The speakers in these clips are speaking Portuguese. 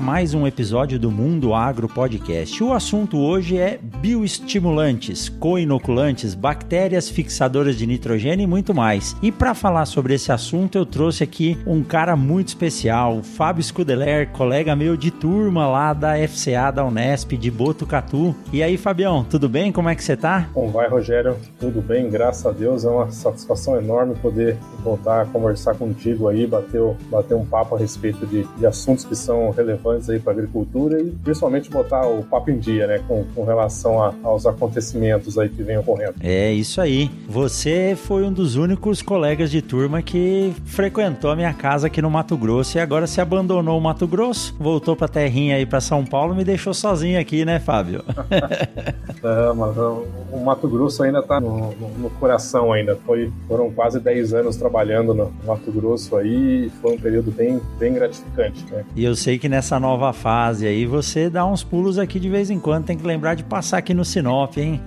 Mais um episódio do Mundo Agro Podcast. O assunto hoje é bioestimulantes, coinoculantes, bactérias fixadoras de nitrogênio e muito mais. E para falar sobre esse assunto, eu trouxe aqui um cara muito especial, o Fábio Scudeler, colega meu de turma lá da FCA da Unesp de Botucatu. E aí, Fabião, tudo bem? Como é que você tá? Como vai, Rogério? Tudo bem, graças a Deus. É uma satisfação enorme poder voltar a conversar contigo aí, bater, bater um papo a respeito de, de assuntos que são relevantes aí para agricultura e principalmente botar o papo em dia, né, com, com relação a, aos acontecimentos aí que vem ocorrendo. É isso aí. Você foi um dos únicos colegas de turma que frequentou a minha casa aqui no Mato Grosso e agora se abandonou o Mato Grosso, voltou para terrinha aí para São Paulo, me deixou sozinho aqui, né, Fábio? é, mas o Mato Grosso ainda está no, no, no, coração ainda. Foi, foram quase 10 anos trabalhando no Mato Grosso aí e foi um período bem, bem gratificante. Né? E eu sei que nessa nova fase aí você dá uns pulos aqui de vez em quando, tem que lembrar de passar aqui no Sinop, hein?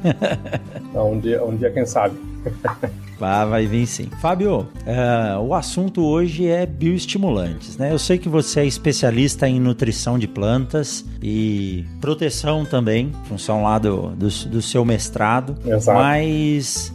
um, dia, um dia, quem sabe. Ah, vai vir sim. Fábio, uh, o assunto hoje é bioestimulantes, né? Eu sei que você é especialista em nutrição de plantas e proteção também, função lá do, do, do seu mestrado. Exato. Mas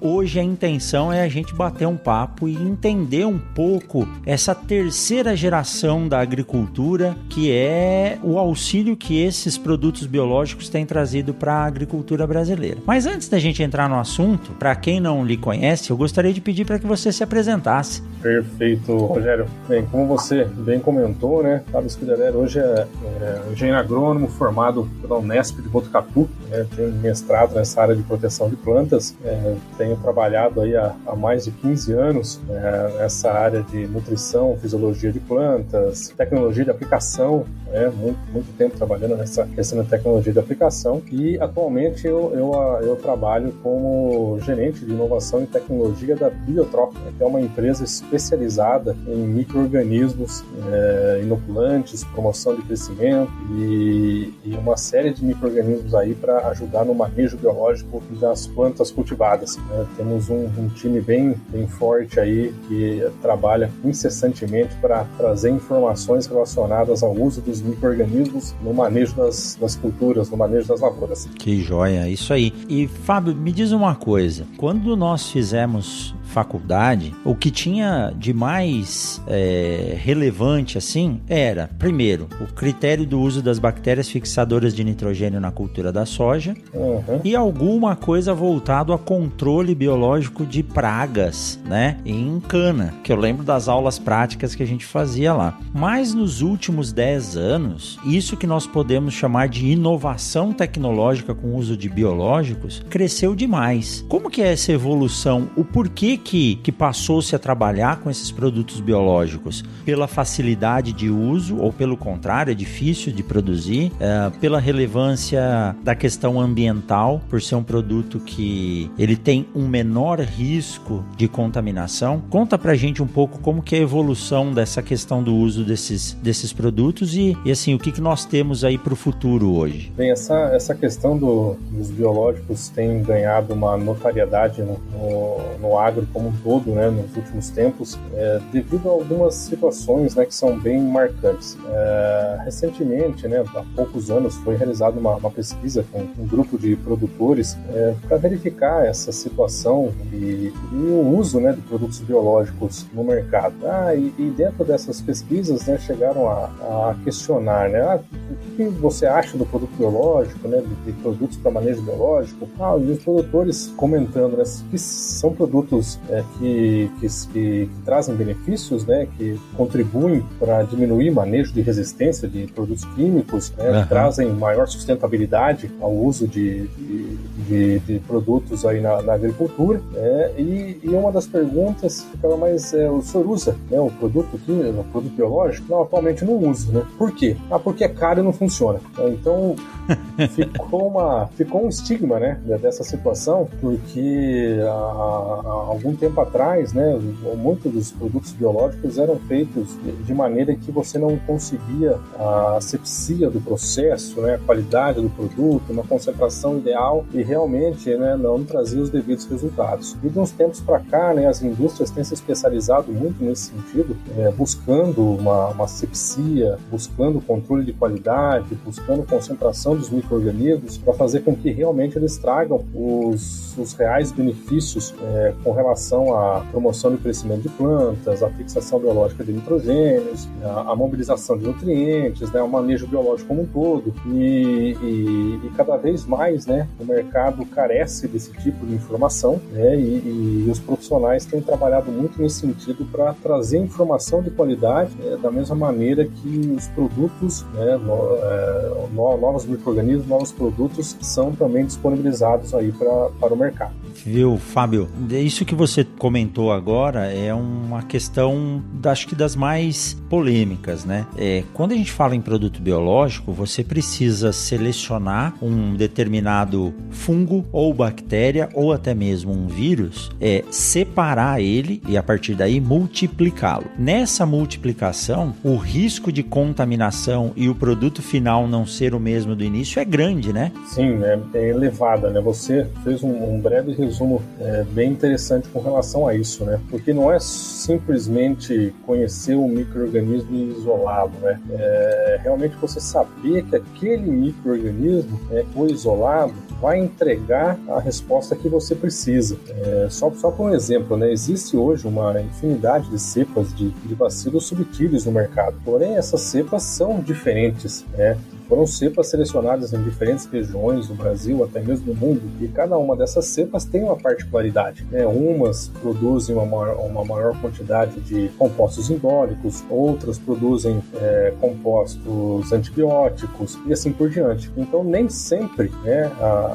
Hoje a intenção é a gente bater um papo e entender um pouco essa terceira geração da agricultura, que é o auxílio que esses produtos biológicos têm trazido para a agricultura brasileira. Mas antes da gente entrar no assunto, para quem não lhe conhece, eu gostaria de pedir para que você se apresentasse. Perfeito, Rogério. Bem, como você bem comentou, né, Fábio Scuderer hoje é, é engenheiro agrônomo formado pela Unesp de Botucatu, né, tem mestrado nessa área de proteção de plantas. É, tenho trabalhado aí há, há, mais de 15 anos né, nessa área de nutrição, fisiologia de plantas, tecnologia de aplicação, né, muito, muito tempo trabalhando nessa questão de tecnologia de aplicação. E atualmente eu, eu, eu trabalho como gerente de inovação e tecnologia da Biotrop, né, que é uma empresa especializada em micro-organismos é, inoculantes, promoção de crescimento e, e uma série de micro-organismos aí para ajudar no manejo biológico das plantas cultivadas né? Temos um, um, time bem, bem forte aí que trabalha incessantemente para trazer informações relacionadas ao uso dos micro-organismos no manejo das, das culturas, no manejo das lavouras. Que joia, isso aí. E Fábio, me diz uma coisa: quando nós fizemos faculdade, o que tinha de mais é, relevante assim era, primeiro, o critério do uso das bactérias fixadoras de nitrogênio na cultura da soja uhum. e alguma coisa voltado a controle biológico de pragas, né, em cana, que eu lembro das aulas práticas que a gente fazia lá. Mas nos últimos 10 anos, isso que nós podemos chamar de inovação tecnológica com o uso de biológicos cresceu demais. Como que é essa evolução? O porquê que, que passou-se a trabalhar com esses produtos biológicos? Pela facilidade de uso ou pelo contrário, é difícil de produzir, é, pela relevância da questão ambiental, por ser um produto que ele tem um menor risco de contaminação. Conta pra gente um pouco como que é a evolução dessa questão do uso desses, desses produtos e, e assim, o que, que nós temos aí para o futuro hoje? Bem, essa, essa questão do, dos biológicos tem ganhado uma notariedade no, no, no agro como um todo, né, nos últimos tempos, é, devido a algumas situações, né, que são bem marcantes. É, recentemente, né, há poucos anos, foi realizada uma, uma pesquisa com um grupo de produtores é, para verificar essa situação e, e, o uso, né, de produtos biológicos no mercado. Ah, e, e dentro dessas pesquisas, né, chegaram a, a questionar, né, ah, o que você acha do produto biológico, né, de, de produtos para manejo biológico? Ah, e os produtores comentando, né, que são produtos é, que, que, que, que, trazem benefícios, né, que contribuem para diminuir o manejo de resistência de produtos químicos, né, uhum. trazem maior sustentabilidade ao uso de, de, de, de produtos aí na, na agricultura. Né, e, e, uma das perguntas ficava mais, é, o senhor usa né, o produto químico, o produto biológico? Não, atualmente não uso. Né? Por quê? Ah, porque é caro e não funciona. Então ficou, uma, ficou um estigma né, dessa situação, porque há, há algum tempo atrás, né, muitos dos produtos biológicos eram feitos de maneira que você não conseguia a asepsia do processo, né, a qualidade do produto, uma concentração ideal e realmente né, não trazia os devidos resultados. E de uns tempos para cá, né, as indústrias têm se especializado muito nesse sentido, é, buscando uma, uma asepsia, buscando controle de qualidade, buscando concentração dos micro-organismos para fazer com que realmente eles tragam os, os reais benefícios é, com relação à promoção do crescimento de plantas, à fixação biológica de nitrogênios, a mobilização de nutrientes, né, o manejo biológico como um todo. E, e, e, cada vez mais né, o mercado carece desse tipo de informação né, e, e os profissionais têm trabalhado muito nesse sentido para trazer informação de qualidade é, da mesma maneira que os produtos, né, no, é, novos micro-organismos, novos produtos são também disponibilizados aí pra, para o mercado. Viu, Fábio? Isso que você comentou agora é uma questão, acho que das mais polêmicas, né? É, quando a gente fala em produto biológico, você precisa selecionar um determinado fungo ou bactéria ou até mesmo um vírus, é separar ele e a partir daí multiplicá-lo. Nessa multiplicação, o risco de contaminação e o produto final não ser o mesmo do início é grande, né? Sim, é, é elevada, né? Você fez um, um breve resumo é, bem interessante com relação a isso, né? Porque não é simplesmente conhecer o microorganismo isolado, né? É, realmente você saber que aquele microorganismo é, foi isolado vai entregar a resposta que você precisa. É, só, só por um exemplo, né? Existe hoje uma infinidade de cepas de, de bacilos subtilis no mercado. Porém, essas cepas são diferentes, né? Foram cepas selecionadas em diferentes regiões do Brasil, até mesmo do mundo, e cada uma dessas cepas tem uma particularidade. Né? Umas produzem uma maior, uma maior quantidade de compostos indólicos, outras produzem é, compostos antibióticos e assim por diante. Então, nem sempre né,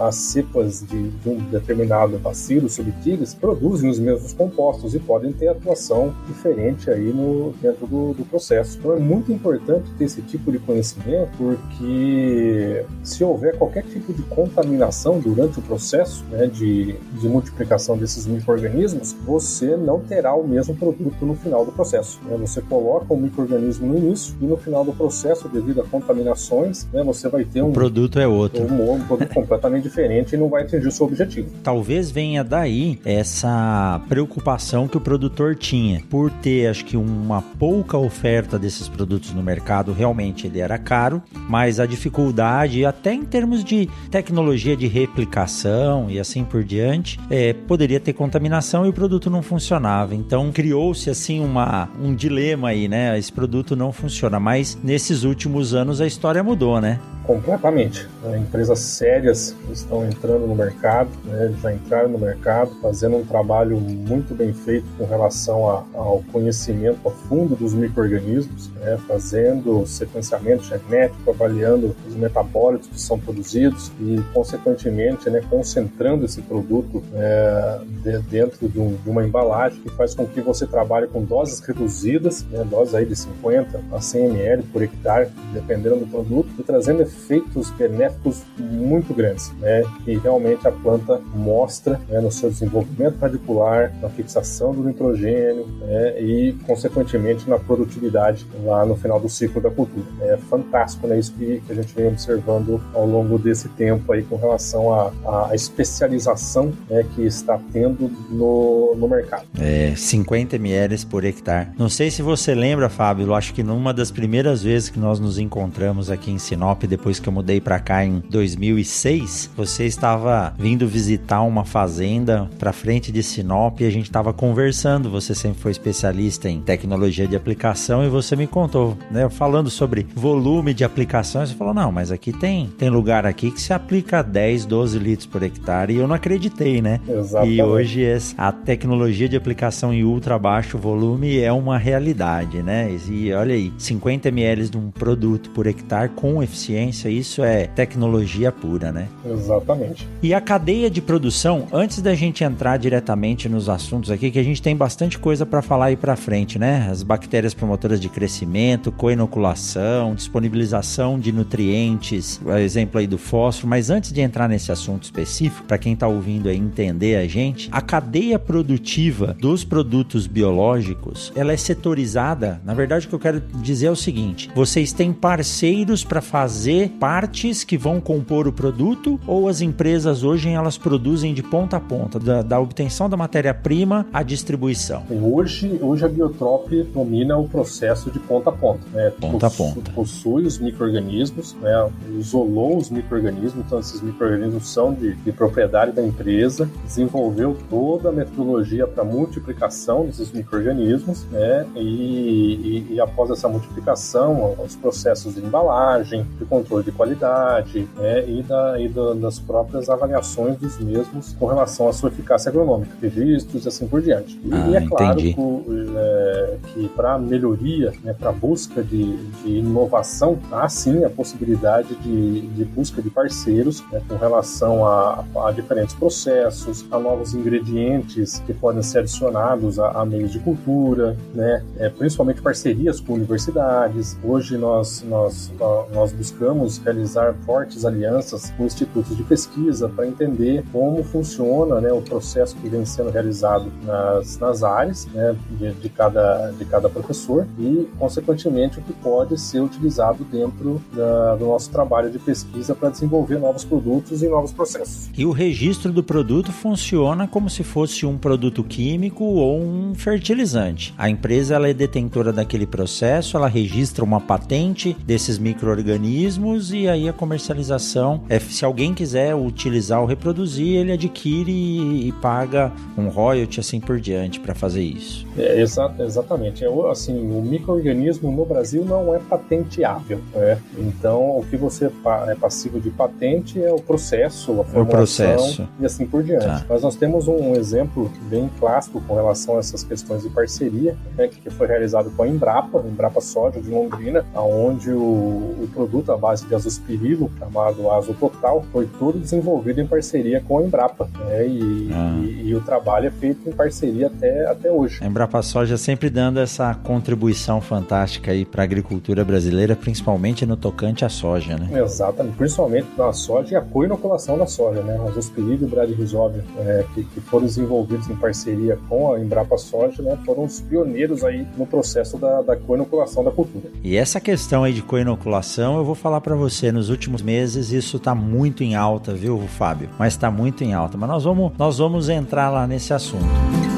as cepas de, de, um determinado bacilo subtilis produzem os mesmos compostos e podem ter atuação diferente aí no, dentro do, do processo. Então, é muito importante ter esse tipo de conhecimento, porque que se houver qualquer tipo de contaminação durante o processo né, de, de multiplicação desses micro-organismos, você não terá o mesmo produto no final do processo. Né? Você coloca o micro-organismo no início e no final do processo, devido a contaminações, né, você vai ter um... O produto é outro. Um, um produto completamente diferente e não vai atingir o seu objetivo. Talvez venha daí essa preocupação que o produtor tinha por ter, acho que, uma pouca oferta desses produtos no mercado. Realmente ele era caro, mas a dificuldade, até em termos de tecnologia de replicação e assim por diante, é, poderia ter contaminação e o produto não funcionava. Então criou-se assim uma, um dilema aí, né? Esse produto não funciona, mas nesses últimos anos a história mudou, né? Completamente. Né? Empresas sérias estão entrando no mercado, né? já entraram no mercado, fazendo um trabalho muito bem feito com relação a, ao conhecimento a fundo dos micro-organismos, né? fazendo sequenciamento genético, avaliando os metabólitos que são produzidos e, consequentemente, né? concentrando esse produto é, de, dentro de, um, de, uma embalagem que faz com que você trabalhe com doses reduzidas, né? doses aí de 50 a 100 ml por hectare, dependendo do produto, e trazendo efeitos benéficos muito grandes, né? Que realmente a planta mostra né, no seu desenvolvimento radicular, na fixação do nitrogênio né, e, consequentemente, na produtividade lá no final do ciclo da cultura. É fantástico, né? Isso que, que a gente vem observando ao longo desse tempo aí com relação à, à especialização né, que está tendo no, no mercado. É, 50 ml por hectare. Não sei se você lembra, Fábio, acho que numa das primeiras vezes que nós nos encontramos aqui em Sinop, depois depois que eu mudei para cá em 2006, você estava vindo visitar uma fazenda para frente de Sinop e a gente estava conversando. Você sempre foi especialista em tecnologia de aplicação e você me contou, né, falando sobre volume de aplicações. Você falou: "Não, mas aqui tem tem lugar aqui que se aplica 10, 12 litros por hectare" e eu não acreditei, né? Exatamente. E hoje a tecnologia de aplicação em ultra baixo volume é uma realidade, né? E olha aí, 50 ml de um produto por hectare com eficiência ciência, isso é tecnologia pura, né? Exatamente. E a cadeia de produção, antes da gente entrar diretamente nos assuntos aqui, que a gente tem bastante coisa para falar aí para frente, né? As bactérias promotoras de crescimento, coinoculação, disponibilização de nutrientes, exemplo aí do fósforo, mas antes de entrar nesse assunto específico, para quem está ouvindo aí entender a gente, a cadeia produtiva dos produtos biológicos, ela é setorizada. Na verdade, o que eu quero dizer é o seguinte: vocês têm parceiros para fazer partes que vão compor o produto ou as empresas hoje elas produzem de ponta a ponta, da, da obtenção da matéria-prima à distribuição? Hoje, hoje a Biotrop domina o processo de ponta a ponta. Né? Ponta a ponta. Possui os micro-organismos, né? isolou os micro-organismos, então esses micro-organismos são de, de propriedade da empresa, desenvolveu toda a metodologia para multiplicação desses micro-organismos, né? E, e, e, após essa multiplicação, os processos de embalagem, de controle de qualidade, né? E, da, e da, das próprias avaliações dos mesmos com relação à sua eficácia agronômica, registros e assim por diante. E, ah, é claro entendi. que, é, que para melhoria, né, para busca de, de, inovação, há sim a possibilidade de, de busca de parceiros né, com relação a, a, diferentes processos, a novos ingredientes que podem ser adicionados a, a meios de cultura, né, é, principalmente parcerias com universidades. Hoje nós, nós, nós buscamos realizar fortes alianças com institutos de pesquisa para entender como funciona né, o processo que vem sendo realizado nas, nas áreas né, de, de, cada, de cada professor e, consequentemente, o que pode ser utilizado dentro da, do nosso trabalho de pesquisa para desenvolver novos produtos e novos processos. E o registro do produto funciona como se fosse um produto químico ou um fertilizante. A empresa ela é detentora daquele processo, ela registra uma patente desses micro-organismos e aí a comercialização, é, se alguém quiser utilizar ou reproduzir, ele adquire e, e paga um royalty assim por diante para fazer isso. É, exa exatamente. É, assim, o microorganismo no Brasil não é patenteável. Né? Então, o que você é passivo de patente é o processo, a formulação o processo. e assim por diante. Tá. Mas nós temos um exemplo bem clássico com relação a essas questões de parceria, né, que foi realizado com a Embrapa, Embrapa Soja de Londrina, onde o, o produto à base de azospirilo, chamado Azototal, foi todo desenvolvido em parceria com a Embrapa. Né, e, ah. e, e, o trabalho é feito em parceria até, até hoje. A Embrapa Soja sempre dando essa contribuição fantástica aí para a agricultura brasileira, principalmente no tocante à soja, né? Exatamente, principalmente na soja e a co-inoculação da soja, né? Os Azospirilo e o é, que, que, foram desenvolvidos em parceria com a Embrapa Soja, né? Foram os pioneiros aí no processo da, da co-inoculação da cultura. E essa questão aí de co-inoculação, eu vou falar para você, nos últimos meses isso está muito em alta, viu, Fábio? Mas está muito em alta. Mas nós vamos, nós vamos entrar lá nesse assunto.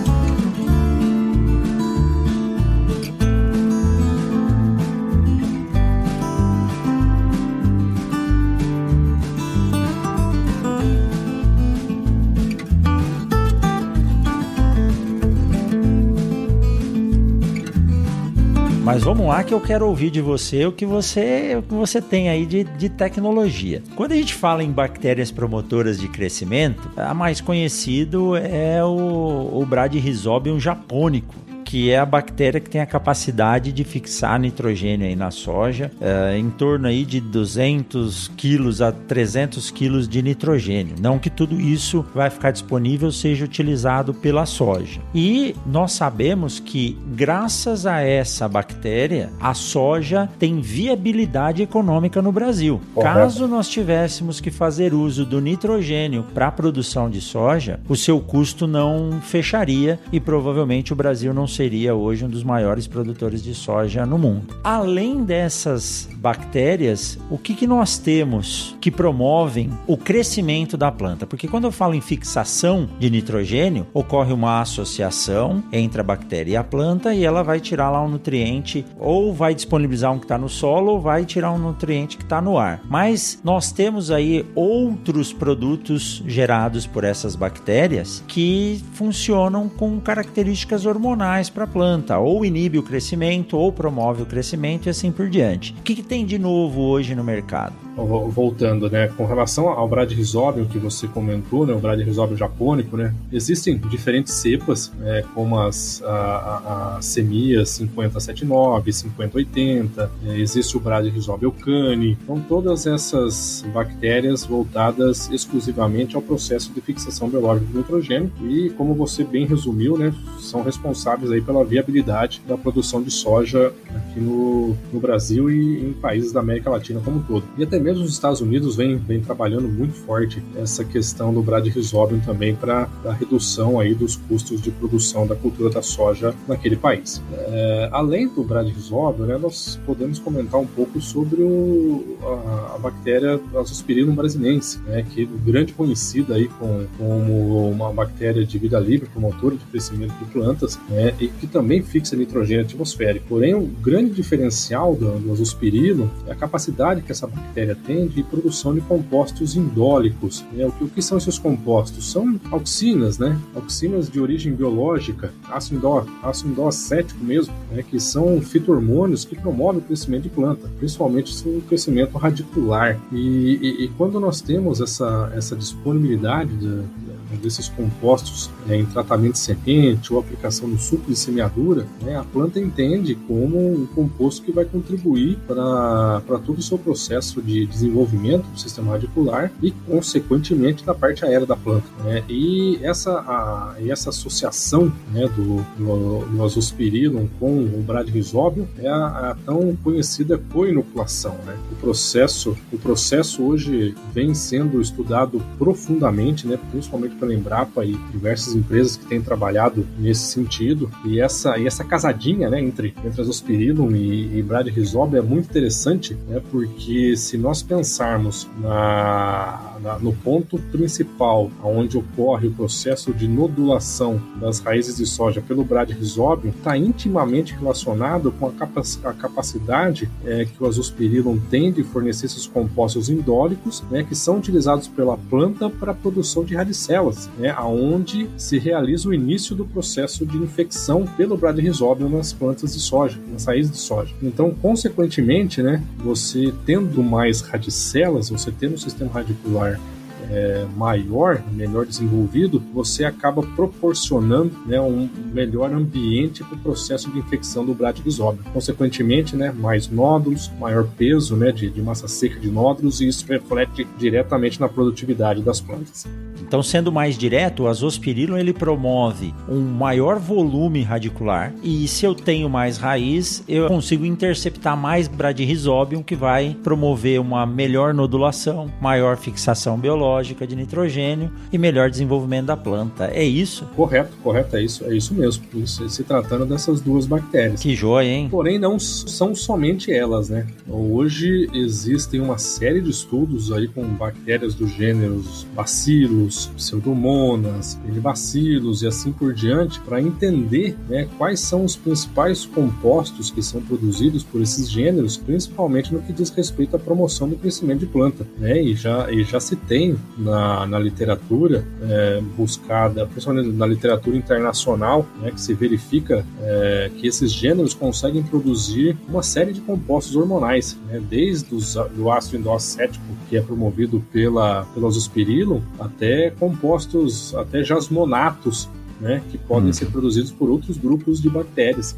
Vamos lá que eu quero ouvir de você o que você, o que você tem aí de, de tecnologia. Quando a gente fala em bactérias promotoras de crescimento, a mais conhecido é o, o Bradyrhizobium japônico que é a bactéria que tem a capacidade de fixar nitrogênio aí na soja, é, em torno aí de 200 quilos a 300 quilos de nitrogênio. Não que tudo isso vai ficar disponível seja utilizado pela soja. E nós sabemos que graças a essa bactéria, a soja tem viabilidade econômica no Brasil. Correto. Caso nós tivéssemos que fazer uso do nitrogênio para a produção de soja, o seu custo não fecharia e provavelmente o Brasil não seria hoje um dos maiores produtores de soja no mundo. Além dessas bactérias, o que, que nós temos que promovem o crescimento da planta? Porque quando eu falo em fixação de nitrogênio, ocorre uma associação entre a bactéria e a planta e ela vai tirar lá um nutriente ou vai disponibilizar um que está no solo ou vai tirar um nutriente que está no ar. Mas nós temos aí outros produtos gerados por essas bactérias que funcionam com características hormonais para a planta, ou inibe o crescimento, ou promove o crescimento e assim por diante. O que, que tem de novo hoje no mercado? Voltando, né, com relação ao Bradrhizobium que você comentou, né, o Bradrhizobium japônico, né, existem diferentes cepas, né, como as a, a, a Semia 5079, 5080, né, existe o Bradrhizobium cani, então todas essas bactérias voltadas exclusivamente ao processo de fixação biológica do nitrogênio e, como você bem resumiu, né, são responsáveis aí pela viabilidade da produção de soja aqui no, no Brasil e em países da América Latina como um todo. E até mesmo os Estados Unidos vem, vem trabalhando muito forte essa questão do Bradrhizobium também para a redução aí dos custos de produção da cultura da soja naquele país. É, além do Bradrhizobium, né, nós podemos comentar um pouco sobre o, a, a bactéria Azospirillum brasilense, né, que é grande conhecida aí com, como uma bactéria de vida livre, promotora de crescimento de plantas, né, e que também fixa nitrogênio atmosférico. Porém, o grande diferencial do, do é a capacidade que essa bactéria tem de produção de compostos indólicos. Né? O, que, o que são esses compostos? São auxinas, né? auxinas de origem biológica, ácido indó, ácido mesmo, né? que são fitohormônios que promovem o crescimento de planta, principalmente o crescimento radicular. E, e, e quando nós temos essa, essa disponibilidade de, desses compostos né, em tratamento de semente ou aplicação no suco de semeadura, né, a planta entende como um composto que vai contribuir para todo o seu processo de desenvolvimento do sistema radicular e, consequentemente, da parte aérea da planta. Né? E essa, a, essa associação né, do, do, do azospirillum com o bradrhizobium é a, a, tão conhecida coinoculação. Né? O, processo, o processo hoje vem sendo estudado profundamente, né, principalmente pela Embrapa e diversas empresas que têm trabalhado nesse sentido. E essa, e essa casadinha né, entre, entre Azospirillum e, e Bradrhizobium é muito interessante, né, porque se nós pensarmos na, na, no ponto principal onde ocorre o processo de nodulação das raízes de soja pelo Bradrhizobium, está intimamente relacionado com a, capac a capacidade é, que o Azospirillum tem de fornecer esses compostos indólicos, né, que são utilizados pela planta para a produção de radicelas né, aonde se realiza o início do processo de infecção pelo Bradrhizobium nas plantas de soja, nas raízes de soja. Então, consequentemente, né, você tendo mais radicelas, você tendo um sistema radicular é, maior, melhor desenvolvido, você acaba proporcionando né, um melhor ambiente para o processo de infecção do Bradrhizobium. Consequentemente, né, mais nódulos, maior peso né, de, de massa seca de nódulos, e isso reflete diretamente na produtividade das plantas. Então, sendo mais direto, o azospirillum ele promove um maior volume radicular e se eu tenho mais raiz, eu consigo interceptar mais bradrhizobium que vai promover uma melhor nodulação, maior fixação biológica de nitrogênio e melhor desenvolvimento da planta. É isso? Correto, correto, é isso, é isso mesmo. Isso, se tratando dessas duas bactérias. Que joia, hein? Porém, não são somente elas, né? Hoje existem uma série de estudos aí com bactérias dos gêneros bacilos, pseudomonas, bacilos e assim por diante, para entender né, quais são os principais compostos que são produzidos por esses gêneros, principalmente no que diz respeito à promoção do crescimento de planta. Né? E, já, e já se tem na, na literatura é, buscada, principalmente na literatura internacional, né, que se verifica é, que esses gêneros conseguem produzir uma série de compostos hormonais, né, desde os, do ácido endocético, que é promovido pela, pelo azospirillum, até compostos, até jasmonatos, né, que podem uhum. ser produzidos por outros grupos de bactérias.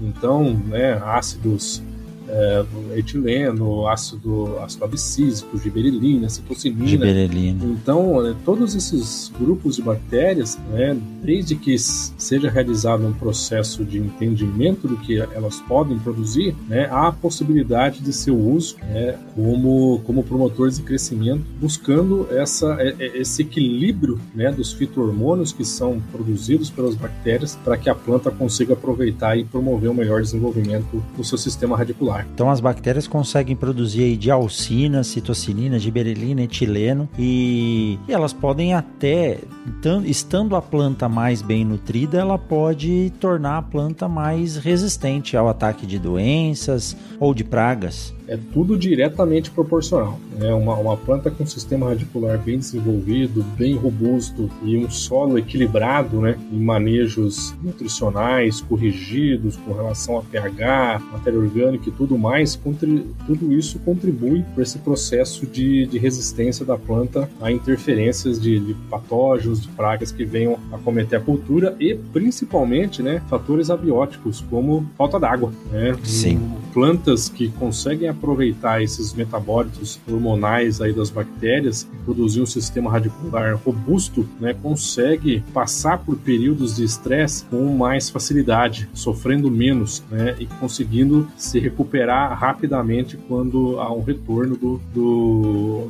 Então, né, ácidos é, etileno, ácido, ácido abscísico, giberelina, citocinina. Giberelina. Então, todos esses grupos de bactérias, né, desde que seja realizado um processo de entendimento do que elas podem produzir, né, há a possibilidade de seu uso né, como, como promotores de crescimento, buscando essa, é, é, esse equilíbrio né, dos fitohormônios que são produzidos pelas bactérias para que a planta consiga aproveitar e promover o um melhor desenvolvimento do seu sistema radicular. Então as bactérias conseguem produzir aí dialcina, citocinina, giberelina, etileno e, e elas podem até, estando a planta mais bem nutrida, ela pode tornar a planta mais resistente ao ataque de doenças ou de pragas. É tudo diretamente proporcional. É uma, uma planta com sistema radicular bem desenvolvido, bem robusto e um solo equilibrado, né, em manejos nutricionais corrigidos com relação a pH, matéria orgânica e tudo mais, tudo isso contribui para esse processo de, de resistência da planta a interferências de, de patógenos, de pragas que venham acometer a cultura e principalmente, né, fatores abióticos como falta d'água, né? Sim. Plantas que conseguem aproveitar esses metabólitos hormonais aí das bactérias e produzir um sistema radicular robusto, né, consegue passar por períodos de estresse com mais facilidade, sofrendo menos, né, e conseguindo se recuperar rapidamente quando há um retorno do, do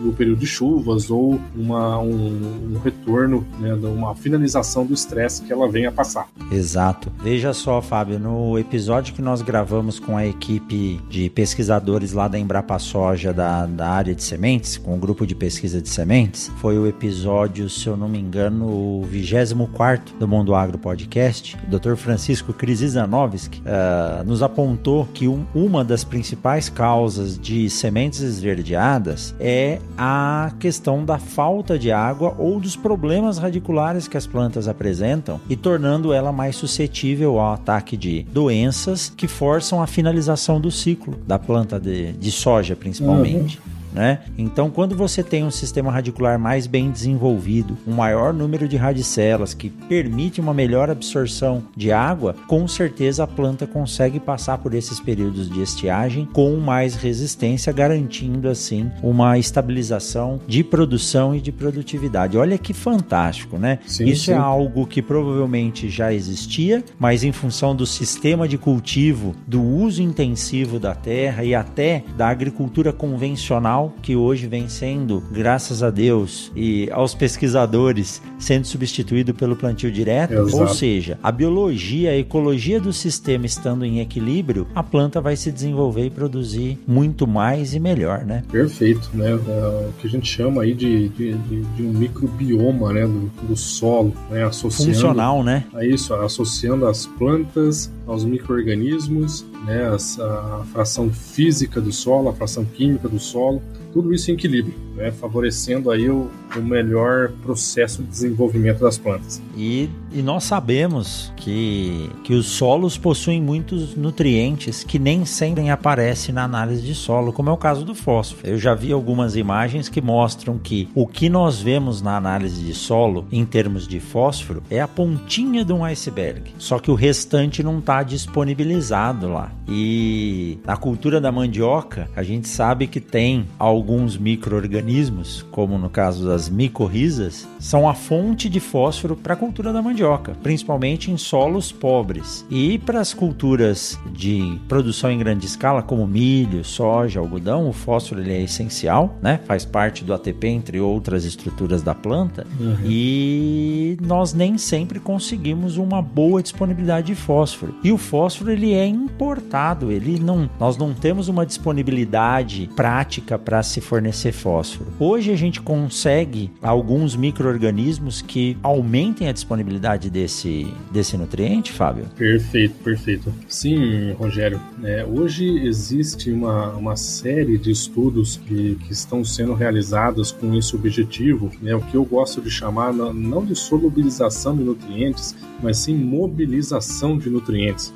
no período de chuvas ou uma, um, um retorno, né, uma finalização do estresse que ela venha a passar. Exato. Veja só, Fábio, no episódio que nós gravamos com a equipe de pesquisadores lá da Embrapa Soja da, da área de sementes, com o grupo de pesquisa de sementes, foi o episódio, se eu não me engano, o 24 do Mundo Agro Podcast. O Dr. Francisco Krisizanovski uh, nos apontou que um, uma das principais causas de sementes esverdeadas é a questão da falta de água ou dos problemas radiculares que as plantas apresentam e tornando ela mais suscetível ao ataque de doenças que forçam a finalização do ciclo da planta de, de soja, principalmente. Uhum né? Então, quando você tem um sistema radicular mais bem desenvolvido, um maior número de radicelas que permite uma melhor absorção de água, com certeza a planta consegue passar por esses períodos de estiagem com mais resistência, garantindo assim uma estabilização de produção e de produtividade. Olha que fantástico, né? Sim, Isso é sim. é algo que provavelmente já existia, mas em função do sistema de cultivo, do uso intensivo da terra e até da agricultura convencional que hoje vem sendo, graças a Deus e aos pesquisadores, sendo substituído pelo plantio direto. Exato. Ou seja, a biologia, a ecologia do sistema estando em equilíbrio, a planta vai se desenvolver e produzir muito mais e melhor, né? Perfeito, né? É o que a gente chama aí de, de, de, de um microbioma, né? Do, do solo, né? Associando Funcional, né? A isso, associando as plantas aos micro-organismos, né? a fração física do solo, a fração química do solo, tudo isso em equilíbrio, né, favorecendo aí o, o, melhor processo de desenvolvimento das plantas. E, e nós sabemos que, que os solos possuem muitos nutrientes que nem sempre aparecem na análise de solo, como é o caso do fósforo. Eu já vi algumas imagens que mostram que o que nós vemos na análise de solo em termos de fósforo é a pontinha de um iceberg, só que o restante não está disponibilizado lá. E na cultura da mandioca, a gente sabe que tem alguns micro-organismos, como no caso das micorrizas, são a fonte de fósforo para a cultura da mandioca, principalmente em solos pobres. E para as culturas de produção em grande escala, como milho, soja, algodão, o fósforo ele é essencial, né? faz parte do ATP, entre outras estruturas da planta, uhum. e nós nem sempre conseguimos uma boa disponibilidade de fósforo. E o fósforo ele é importado, ele não, nós não temos uma disponibilidade prática para se fornecer fósforo. Hoje a gente consegue alguns micro-organismos que aumentem a disponibilidade desse, desse nutriente, Fábio? Perfeito, perfeito. Sim, Rogério. É, hoje existe uma, uma série de estudos que, que estão sendo realizados com esse objetivo, né, o que eu gosto de chamar não de solubilização de nutrientes, mas sim mobilização de nutrientes.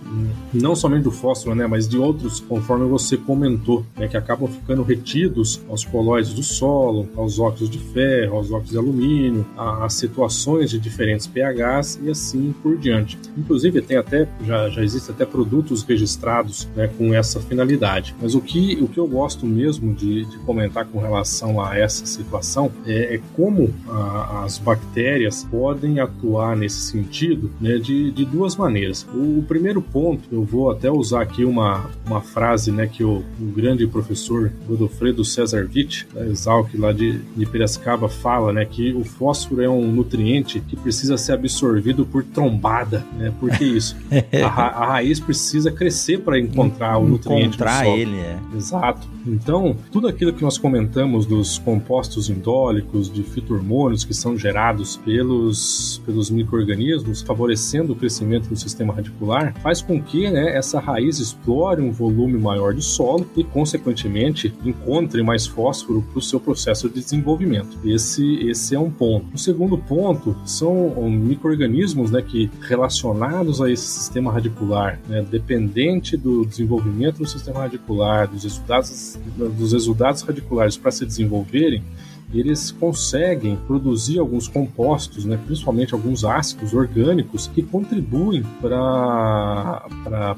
Não somente do fósforo, né, mas de outros, conforme você comentou, né, que acabam ficando retidos aos colóides do solo, aos óxidos de ferro, aos óxidos de alumínio, às situações de diferentes pHs e assim por diante. Inclusive, tem até, já, já existem até produtos registrados né, com essa finalidade. Mas o que, o que eu gosto mesmo de, de comentar com relação a essa situação é, é como a, as bactérias podem atuar nesse sentido né, de, de duas maneiras. O, o, primeiro ponto, eu vou até usar aqui uma, uma frase né, que o, o grande professor Godofredo César Witt, da Exalc, lá de, de Piracicaba, fala né, que o fósforo é um nutriente que precisa ser absorvido por trombada. Né? Por que isso? a, ra a raiz precisa crescer para encontrar o nutriente encontrar ele, é. Exato. Então, tudo aquilo que nós comentamos dos compostos indólicos, de fito-hormônios que são gerados pelos, pelos micro-organismos, favorecendo o crescimento do sistema radicular, faz com que né, essa raiz explore um volume maior de solo e, consequentemente, encontre mais fósforo para o seu processo de desenvolvimento. Esse, esse é um ponto. O segundo ponto são micro-organismos né, que, relacionados a esse sistema radicular, né, dependente do desenvolvimento do sistema radicular, dos resultados, dos resultados radiculares para se desenvolverem, eles conseguem produzir alguns compostos, né, principalmente alguns ácidos orgânicos, que contribuem para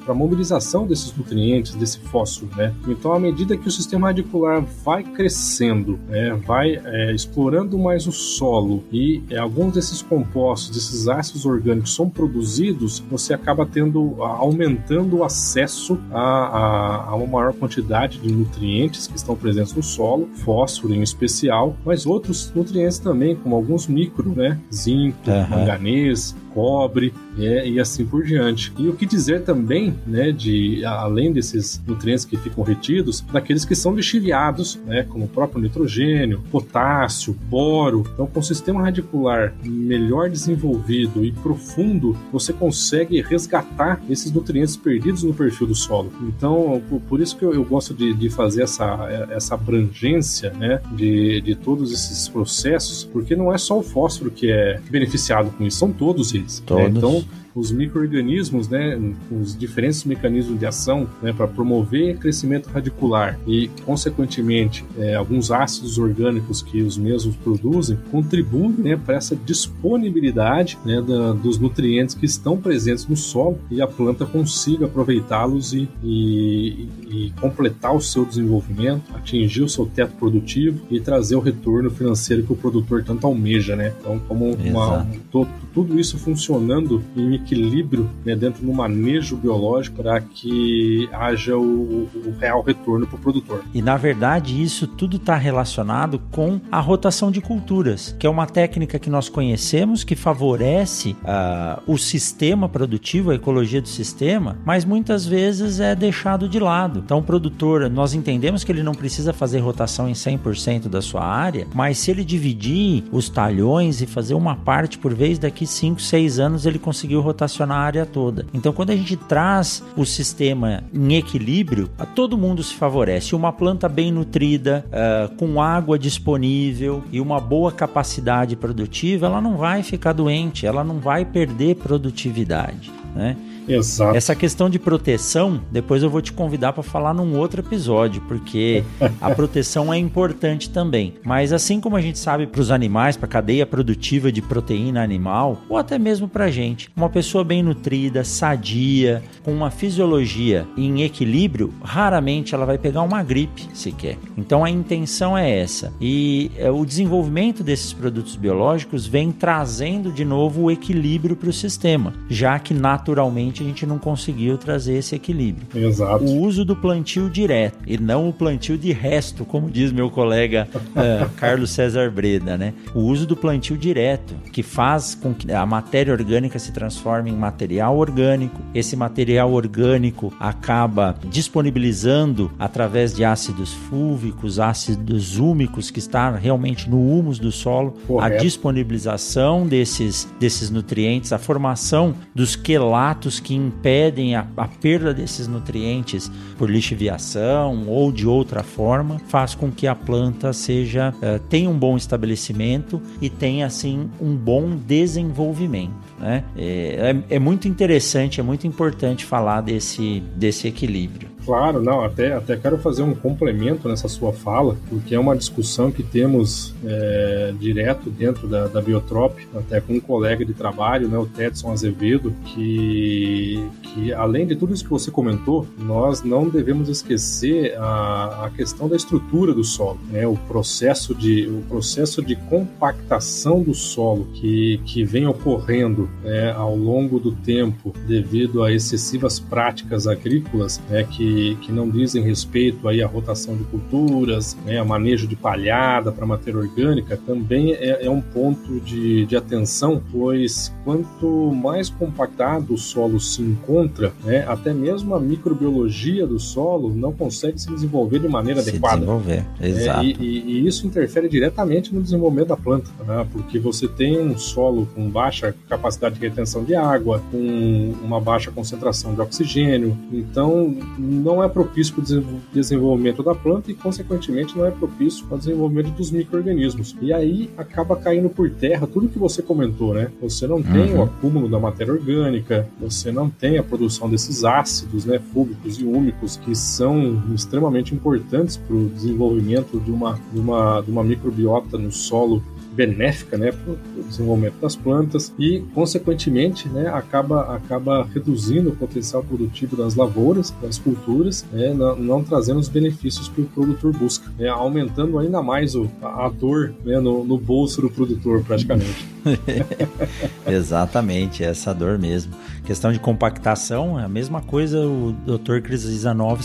a mobilização desses nutrientes, desse fósforo. Né? Então, à medida que o sistema radicular vai crescendo, né, vai é, explorando mais o solo e é, alguns desses compostos, desses ácidos orgânicos são produzidos, você acaba tendo, aumentando o acesso a, a, a uma maior quantidade de nutrientes que estão presentes no solo, fósforo em especial, mas outros nutrientes também, como alguns micro, né? Zinco, uhum. manganês, cobre é, e assim por diante. E o que dizer também, né, de além desses nutrientes que ficam retidos, daqueles que são lixiviados, né, como o próprio nitrogênio, potássio, boro. Então, com o sistema radicular melhor desenvolvido e profundo, você consegue resgatar esses nutrientes perdidos no perfil do solo. Então, por, isso que eu, eu gosto de, de, fazer essa, essa abrangência, né, de, de todos esses processos, porque não é só o fósforo que é beneficiado com isso, são todos eles. Né? Todos. Então, os micro-organismos, né, os diferentes mecanismos de ação né, para promover crescimento radicular e, consequentemente, é, alguns ácidos orgânicos que os mesmos produzem, contribuem né, para essa disponibilidade né, da, dos nutrientes que estão presentes no solo e a planta consiga aproveitá-los e, e, e, completar o seu desenvolvimento, atingir o seu teto produtivo e trazer o retorno financeiro que o produtor tanto almeja. Né? Então, como uma, um, tudo isso funcionando em equilíbrio né, dentro do manejo biológico para que haja o, o real retorno para o produtor. E na verdade isso tudo está relacionado com a rotação de culturas, que é uma técnica que nós conhecemos que favorece uh, o sistema produtivo, a ecologia do sistema, mas muitas vezes é deixado de lado. Então o produtor, nós entendemos que ele não precisa fazer rotação em 100% da sua área, mas se ele dividir os talhões e fazer uma parte por vez, daqui 5, 6 anos ele conseguiu rotar rotacionar a área toda. Então, quando a gente traz o sistema em equilíbrio, a todo mundo se favorece. Uma planta bem nutrida, uh, com água disponível e uma boa capacidade produtiva, ela não vai ficar doente, ela não vai perder produtividade. Né? Exato. Essa questão de proteção, depois eu vou te convidar para falar num outro episódio, porque a proteção é importante também. Mas assim como a gente sabe para os animais, para a cadeia produtiva de proteína animal, ou até mesmo para a gente, uma pessoa bem nutrida, sadia, com uma fisiologia em equilíbrio, raramente ela vai pegar uma gripe sequer. Então a intenção é essa. E é, o desenvolvimento desses produtos biológicos vem trazendo de novo o equilíbrio para o sistema, já que naturalmente a gente não conseguiu trazer esse equilíbrio. Exato. O uso do plantio direto e não o plantio de resto, como diz meu colega uh, Carlos César Breda, né? O uso do plantio direto, que faz com que a matéria orgânica se transforme em material orgânico. Esse material orgânico acaba disponibilizando através de ácidos fúlvicos, ácidos úmicos que está realmente no humus do solo, Correto. a disponibilização desses, desses nutrientes, a formação dos quelatos que impedem a, a perda desses nutrientes por lixiviação ou de outra forma, faz com que a planta seja uh, tenha um bom estabelecimento e tenha assim um bom desenvolvimento. Né? É, é, é muito interessante, é muito importante falar desse, desse equilíbrio. Claro, não, até, até quero fazer um complemento nessa sua fala, porque é uma discussão que temos é, direto dentro da, da Biotrop, até com um colega de trabalho, né, o Tedson Azevedo, que, que além de tudo isso que você comentou, nós não devemos esquecer a, a questão da estrutura do solo, né, o processo de, o processo de compactação do solo que, que vem ocorrendo né, ao longo do tempo, devido a excessivas práticas agrícolas né, que, que não dizem respeito aí à rotação de culturas, né, a manejo de palhada para matéria orgânica, também é, é um ponto de, de atenção, pois quanto mais compactado o solo se encontra, né, até mesmo a microbiologia do solo não consegue se desenvolver de maneira se adequada. Desenvolver, é, exato. e, e, e, isso interfere diretamente no desenvolvimento da planta, né, porque você tem um solo com baixa capacidade de retenção de água, com uma baixa concentração de oxigênio, então não é propício para o desenvolvimento da planta e, consequentemente, não é propício para o desenvolvimento dos micro-organismos. E aí acaba caindo por terra tudo que você comentou, né? Você não tem uhum. o acúmulo da matéria orgânica, você não tem a produção desses ácidos, né, fúbicos e úmicos, que são extremamente importantes para o desenvolvimento de uma, de, uma, de uma microbiota no solo benéfica né, para o desenvolvimento das plantas e, consequentemente, né, acaba, acaba reduzindo o potencial produtivo das lavouras, das culturas, né, não, não, trazendo os benefícios que o produtor busca, né, aumentando ainda mais o, a, dor né, no, no bolso do produtor, praticamente. Exatamente, é essa dor mesmo. Questão de compactação, é a mesma coisa, o Dr. Cris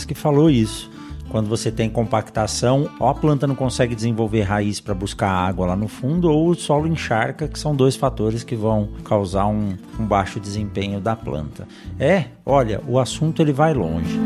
que falou isso. Quando você tem compactação, ou a planta não consegue desenvolver raiz para buscar água lá no fundo, ou o solo encharca, que são dois fatores que vão causar um, um baixo desempenho da planta. É, olha, o assunto ele vai longe.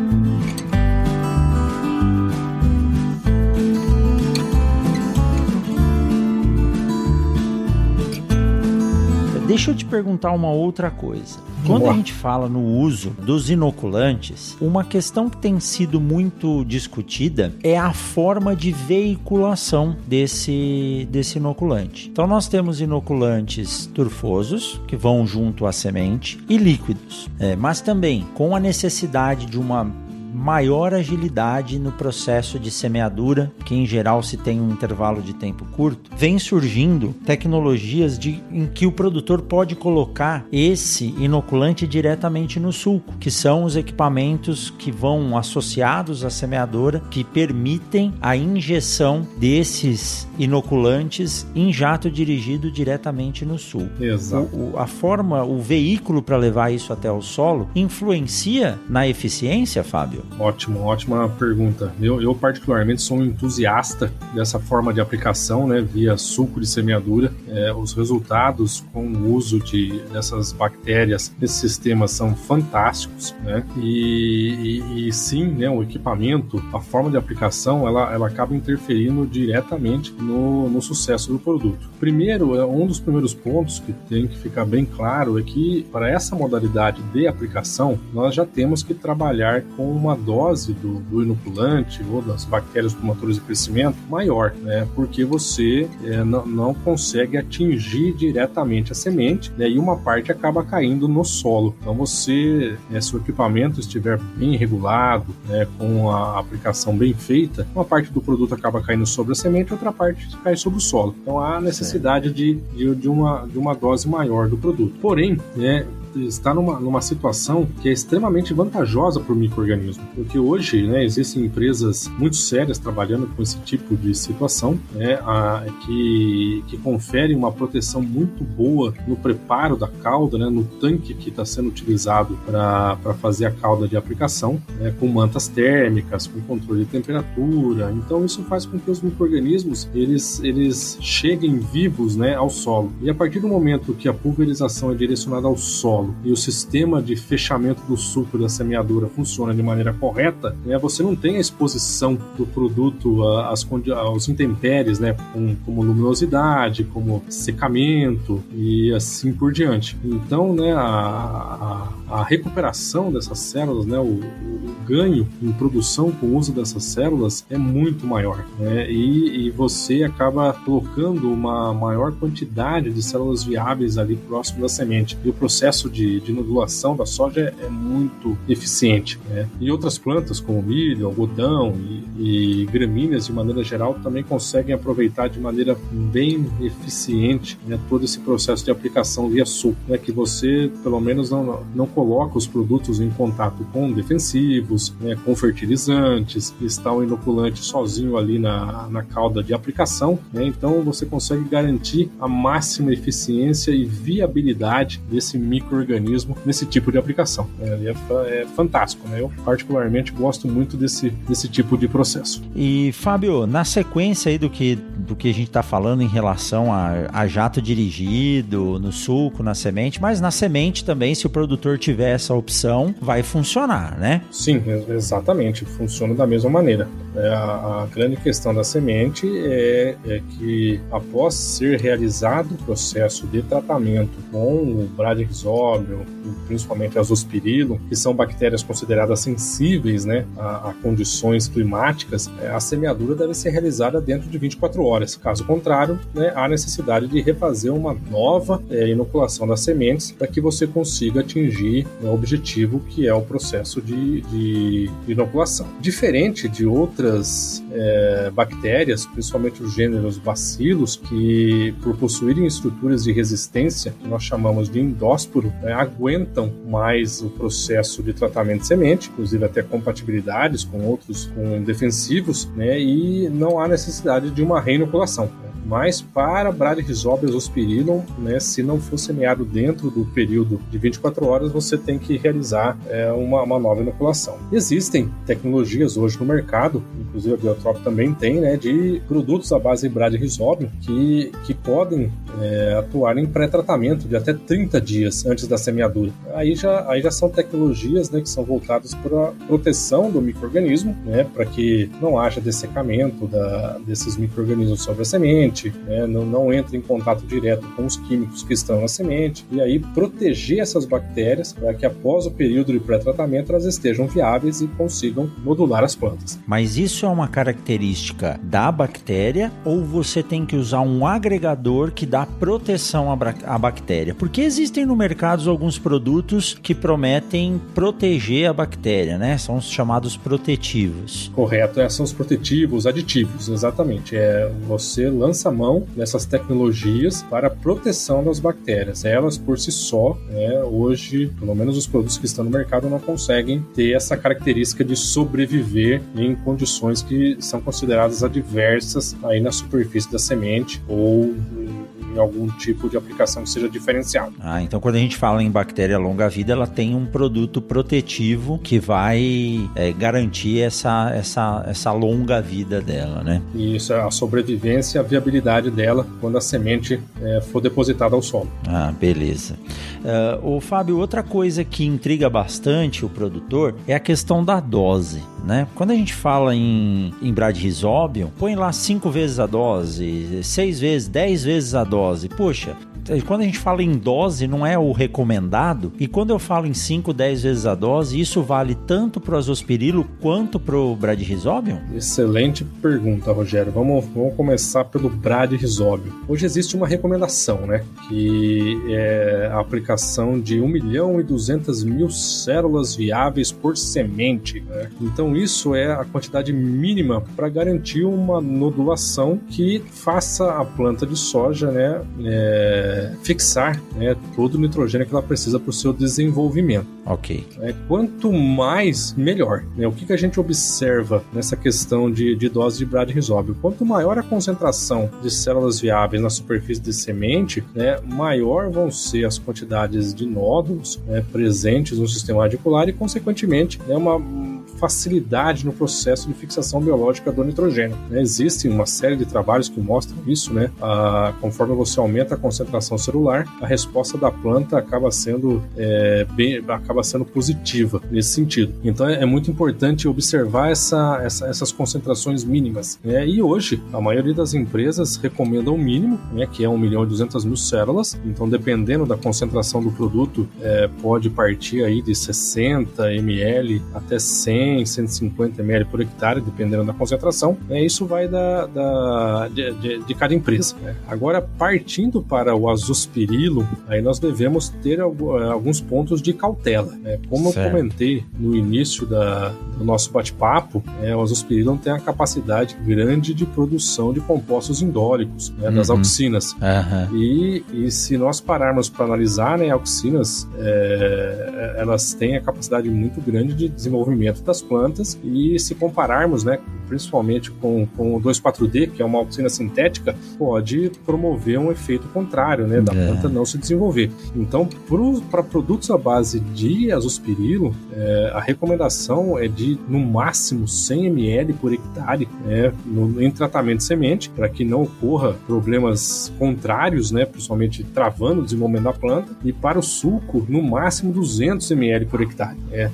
Deixa eu te perguntar uma outra coisa. Quando a gente fala no uso dos inoculantes, uma questão que tem sido muito discutida é a forma de veiculação desse, desse inoculante. Então, nós temos inoculantes turfosos, que vão junto à semente, e líquidos, é, mas também com a necessidade de uma maior agilidade no processo de semeadura, que em geral se tem um intervalo de tempo curto, vem surgindo tecnologias de, em que o produtor pode colocar esse inoculante diretamente no sulco, que são os equipamentos que vão associados à semeadora que permitem a injeção desses inoculantes em jato dirigido diretamente no sulco. Exato. O, o, a forma, o veículo para levar isso até o solo influencia na eficiência, Fábio? Ótimo, ótima pergunta. Eu, eu, particularmente sou um entusiasta dessa forma de aplicação, né, via suco de semeadura. É, os resultados com o uso de dessas bactérias nesse sistema são fantásticos, né? E, e, e, sim, né, o equipamento, a forma de aplicação, ela, ela acaba interferindo diretamente no, no sucesso do produto. Primeiro, é, um dos primeiros pontos que tem que ficar bem claro é que para essa modalidade de aplicação, nós já temos que trabalhar com uma dose do, do inoculante ou das bactérias promotores de crescimento maior, né? Porque você é, não, não consegue atingir diretamente a semente, né? E uma parte acaba caindo no solo. Então você, né, se o equipamento estiver bem regulado, né, com a aplicação bem feita, uma parte do produto acaba caindo sobre a semente, outra parte cai sobre o solo. Então há necessidade de, de, de, uma, de uma dose maior do produto. Porém, né, está numa, numa situação que é extremamente vantajosa para o microorganismo, porque hoje né, existem empresas muito sérias trabalhando com esse tipo de situação, né, a, que, que conferem uma proteção muito boa no preparo da cauda, né, no tanque que está sendo utilizado para fazer a cauda de aplicação, né, com mantas térmicas, com controle de temperatura. Então isso faz com que os microorganismos eles, eles cheguem vivos né, ao solo. E a partir do momento que a pulverização é direcionada ao solo, solo e o sistema de fechamento do suco da semeadura funciona de maneira correta, né, você não tem a exposição do produto às, aos intempéries, né, como, como luminosidade, como secamento e assim por diante. Então, né, a, a, a recuperação dessas células, né, o, o, ganho em produção com o uso dessas células é muito maior, né, e, e você acaba colocando uma maior quantidade de células viáveis ali próximo da semente. E o processo de, de nodulação da soja é, é muito eficiente. Né? E outras plantas, como milho, algodão e, e, gramíneas, de maneira geral, também conseguem aproveitar de maneira bem eficiente né, todo esse processo de aplicação via suco, né, que você, pelo menos, não, não coloca os produtos em contato com defensivos, né, com fertilizantes, está o inoculante sozinho ali na, na cauda de aplicação, né, então você consegue garantir a máxima eficiência e viabilidade desse microorganismo nesse tipo de aplicação. É, é, é fantástico, né? Eu particularmente gosto muito desse, desse tipo de processo. E Fábio, na sequência aí do que, do que a gente está falando em relação a, a jato dirigido, no suco, na semente, mas na semente também, se o produtor tiver essa opção, vai funcionar, né? Sim, exatamente, funciona da mesma maneira. É, a, a, grande questão da semente é, é que após ser realizado o processo de tratamento com o Bradyrhizobio, principalmente azospirilo, que são bactérias consideradas sensíveis né, a, a condições climáticas, é, a semeadura deve ser realizada dentro de 24 horas. Caso contrário, né, há necessidade de refazer uma nova é, inoculação das sementes para que você consiga atingir o objetivo que é o processo de, de inoculação. Diferente de outras é, bactérias, principalmente os gêneros bacilos, que por possuírem estruturas de resistência, que nós chamamos de endósporo, né, aguentam mais o processo de tratamento de semente, inclusive até compatibilidades com outros com defensivos, né, e não há necessidade de uma reinoculação. Mas para Bradyrhizobius ospirillum, né, se não for semeado dentro do período de 24 horas, você tem que realizar é, uma, uma, nova inoculação. Existem tecnologias hoje no mercado, inclusive a Biotrop também tem, né, de produtos à base de Bradyrhizobium que, que podem é, atuar em pré-tratamento de até 30 dias antes da semeadura. Aí já, aí já são tecnologias né, que são voltadas para proteção do microorganismo, né, para que não haja dessecamento da, desses microorganismos sobre a semente, semente, né? não, não entra em contato direto com os químicos que estão na semente, e aí proteger essas bactérias para que após o período de pré-tratamento elas estejam viáveis e consigam modular as plantas. Mas isso é uma característica da bactéria ou você tem que usar um agregador que dá proteção à, bactéria? Porque existem no mercado alguns produtos que prometem proteger a bactéria, né? São os chamados protetivos. Correto, é, são os protetivos, aditivos, exatamente. É, você lança lança mão nessas tecnologias para a proteção das bactérias. Elas por si só, né, hoje, pelo menos os produtos que estão no mercado não conseguem ter essa característica de sobreviver em condições que são consideradas adversas aí na superfície da semente ou em algum tipo de aplicação que seja diferenciado. Ah, então quando a gente fala em bactéria longa-vida, ela tem um produto protetivo que vai é, garantir essa, essa, essa longa vida dela, né? Isso, a sobrevivência e a viabilidade dela quando a semente é, for depositada ao solo. Ah, beleza. Uh, o Fábio, outra coisa que intriga bastante o produtor é a questão da dose, né? Quando a gente fala em, em Bradyrhizobium, põe lá cinco vezes a dose, seis vezes, dez vezes a dose. Poxa, quando a gente fala em dose, não é o recomendado. E quando eu falo em 5, 10 vezes a dose, isso vale tanto para o azospirilo quanto para o Bradyrhizobium? Excelente pergunta, Rogério. Vamos, vamos começar pelo Bradyrhizobium. Hoje existe uma recomendação, né? Que é a aplicação de 1 milhão e 200 mil células viáveis por semente. Né? Então, isso é a quantidade mínima para garantir uma nodulação que faça a planta de soja, né? É, fixar né, todo o nitrogênio que ela precisa para o seu desenvolvimento. Ok. É, quanto mais, melhor. Né? O que, que a gente observa nessa questão de, de dose de Bradyrhizobio? Quanto maior a concentração de células viáveis na superfície de semente, né, maior vão ser as quantidades de nódulos né, presentes no sistema radicular e, consequentemente, né, uma facilidade no processo de fixação biológica do nitrogênio. Né? Existe uma série de trabalhos que mostram isso, né? Ah, conforme você aumenta a concentração celular, a resposta da planta acaba sendo é, bem, acaba sendo positiva nesse sentido. Então é, é muito importante observar essa, essa, essas concentrações mínimas. Né? E hoje a maioria das empresas recomenda o mínimo, né? Que é 1 milhão e 200 mil células. Então dependendo da concentração do produto, é, pode partir aí de 60 ml até 100 100, 150 ml por hectare, dependendo da concentração. É, isso vai da, da de, de, de, cada empresa. Né? Agora, partindo para o azospirilo, aí nós devemos ter alguns pontos de cautela. Né? Como certo. eu comentei no início da, do nosso bate-papo, é, o azospirilo tem a capacidade grande de produção de compostos indólicos, né, das uhum. auxinas. Uhum. E, e se nós pararmos para analisar, né, auxinas, é, elas têm a capacidade muito grande de desenvolvimento das plantas e se compararmos, né, principalmente com, com o 2,4-D, que é uma auxina sintética, pode promover um efeito contrário, né, da é. planta não se desenvolver. Então, para produtos à base de azospirilo, é, a recomendação é de, no máximo, 100 ml por hectare né, no, em tratamento de semente, para que não ocorra problemas contrários, né, principalmente travando o desenvolvimento da planta, e para o suco, no máximo 200 ml por hectare. É,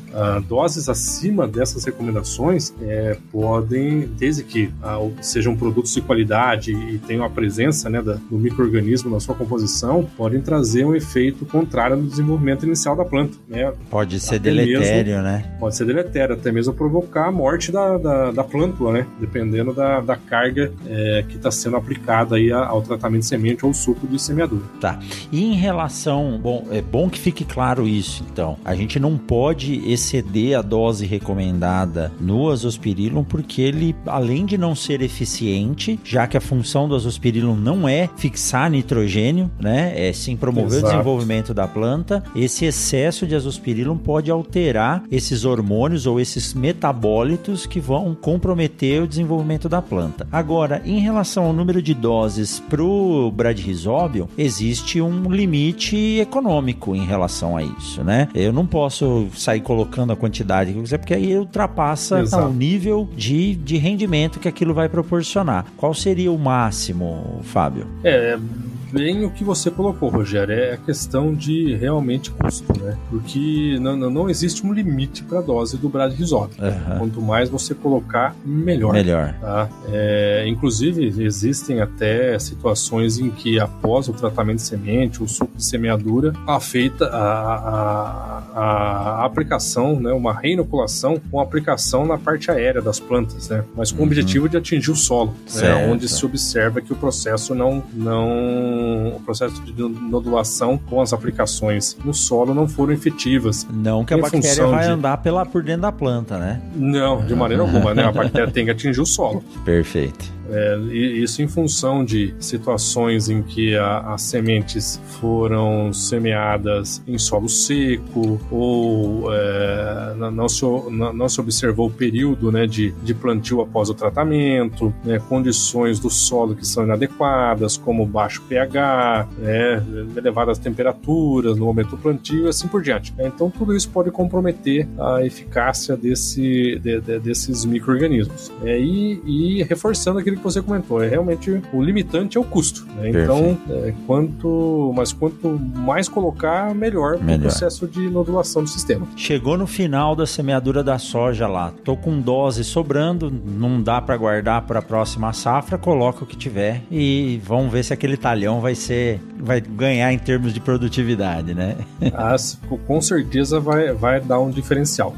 doses acima dessas recomendações é, podem, desde que ah, sejam produtos de qualidade e tenham a presença né, da, do microorganismo na sua composição, podem trazer um efeito contrário no desenvolvimento inicial da planta. Né? Pode ser até deletério, mesmo, né? Pode ser deletério, até mesmo provocar a morte da, da, da plântula, né? Dependendo da, da carga é, que está sendo aplicada aí ao tratamento de semente ou suco de semeadura. Tá. E em relação, bom, é bom que fique claro isso, então. A gente não pode exceder a dose recomendada no azospirillum porque ele, além de não ser eficiente, já que a função do azospirillum não é fixar nitrogênio, né? É sim promover Exato. o desenvolvimento da planta. Esse excesso de azospirillum pode alterar esses hormônios ou esses metabólitos que vão comprometer o desenvolvimento da planta. Agora, em relação ao número de doses para o bradyrhizobium, existe um limite econômico em relação a isso, né? Eu não posso sair colocando a quantidade que eu quiser, porque aí ultrapassa o nível de, de rendimento que aquilo vai proporcionar. Qual seria o máximo, Fábio? É, bem o que você colocou, Rogério, é a questão de realmente custo, né? Porque não, não existe um limite para a dose do Brad Risotto. Uhum. Quanto mais você colocar, melhor. Melhor. Tá? É, inclusive, existem até situações em que, após o tratamento de semente, o suco de semeadura, a feita a, a, a, aplicação, né, uma reinoculação com aplicação na parte aérea das plantas, né? Mas com uhum. o objetivo de atingir o solo, né, onde se observa que o processo não, não o processo de nodulação com as aplicações no solo não foram efetivas. Não que a bactéria vai de... andar pela, por dentro da planta, né? Não, de maneira alguma, né? A bactéria tem que atingir o solo. Perfeito. É, isso em função de situações em que a, as sementes foram semeadas em solo seco ou é, não, se, não, se, observou o período né, de, de plantio após o tratamento, né, condições do solo que são inadequadas, como baixo pH, né, elevadas temperaturas no momento do plantio e assim por diante. Então tudo isso pode comprometer a eficácia desse, de, de, desses micro-organismos. É, e, e reforçando aquilo que você comentou, é realmente o limitante é o custo. Né? Então, é, quanto, mas quanto mais colocar, melhor, melhor. o processo de nodulação do sistema. Chegou no final da semeadura da soja lá, tô com dose sobrando, não dá para guardar para a próxima safra, coloca o que tiver e vamos ver se aquele talhão vai ser, vai ganhar em termos de produtividade, né? Ah, com certeza vai, vai dar um diferencial.